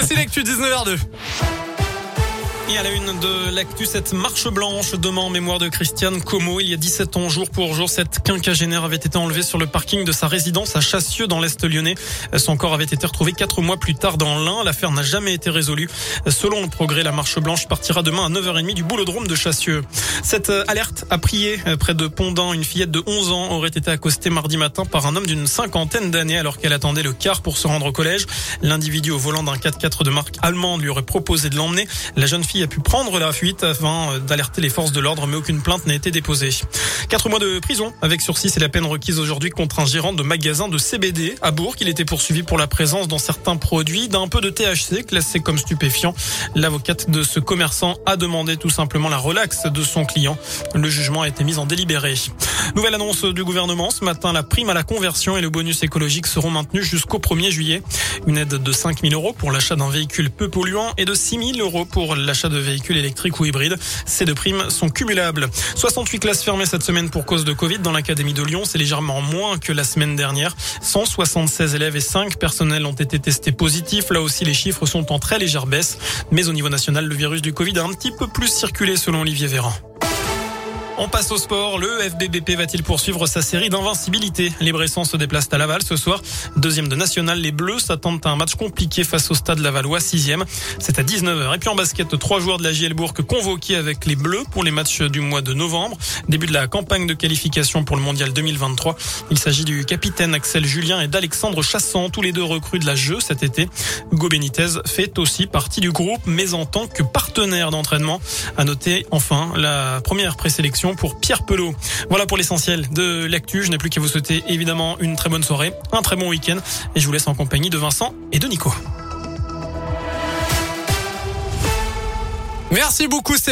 Voici l'actu 19h2. Et à la une de l'actu, cette marche blanche demain en mémoire de Christiane Como. Il y a 17 ans, jour pour jour, cette quinquagénaire avait été enlevée sur le parking de sa résidence à Chassieux dans l'Est lyonnais. Son corps avait été retrouvé quatre mois plus tard dans l'Ain. L'affaire n'a jamais été résolue. Selon le progrès, la marche blanche partira demain à 9h30 du boulodrome de Chassieux. Cette alerte a prié près de Pondin. Une fillette de 11 ans aurait été accostée mardi matin par un homme d'une cinquantaine d'années alors qu'elle attendait le car pour se rendre au collège. L'individu au volant d'un 4x4 de marque allemande lui aurait proposé de l'emmener. La jeune fille a pu prendre la fuite afin d'alerter les forces de l'ordre, mais aucune plainte n'a été déposée. Quatre mois de prison avec sursis, c'est la peine requise aujourd'hui contre un gérant de magasin de CBD à Bourg. Il était poursuivi pour la présence dans certains produits d'un peu de THC classé comme stupéfiant. L'avocate de ce commerçant a demandé tout simplement la relaxe de son client. Le jugement a été mis en délibéré. Nouvelle annonce du gouvernement. Ce matin, la prime à la conversion et le bonus écologique seront maintenus jusqu'au 1er juillet. Une aide de 5 000 euros pour l'achat d'un véhicule peu polluant et de 6 000 euros pour l'achat de véhicules électriques ou hybrides. Ces deux primes sont cumulables. 68 classes fermées cette semaine pour cause de Covid dans l'Académie de Lyon. C'est légèrement moins que la semaine dernière. 176 élèves et 5 personnels ont été testés positifs. Là aussi, les chiffres sont en très légère baisse. Mais au niveau national, le virus du Covid a un petit peu plus circulé selon Olivier Véran. On passe au sport. Le FBBP va-t-il poursuivre sa série d'invincibilité? Les Bressans se déplacent à Laval ce soir. Deuxième de national, les Bleus s'attendent à un match compliqué face au stade Lavallois, sixième. C'est à 19h. Et puis en basket, trois joueurs de la JL Bourg convoqués avec les Bleus pour les matchs du mois de novembre. Début de la campagne de qualification pour le Mondial 2023. Il s'agit du capitaine Axel Julien et d'Alexandre Chassant, tous les deux recrues de la jeu cet été. Hugo Benitez fait aussi partie du groupe, mais en tant que partenaire d'entraînement. À noter enfin la première présélection pour Pierre Pelot. Voilà pour l'essentiel de l'actu. Je n'ai plus qu'à vous souhaiter évidemment une très bonne soirée, un très bon week-end et je vous laisse en compagnie de Vincent et de Nico. Merci beaucoup.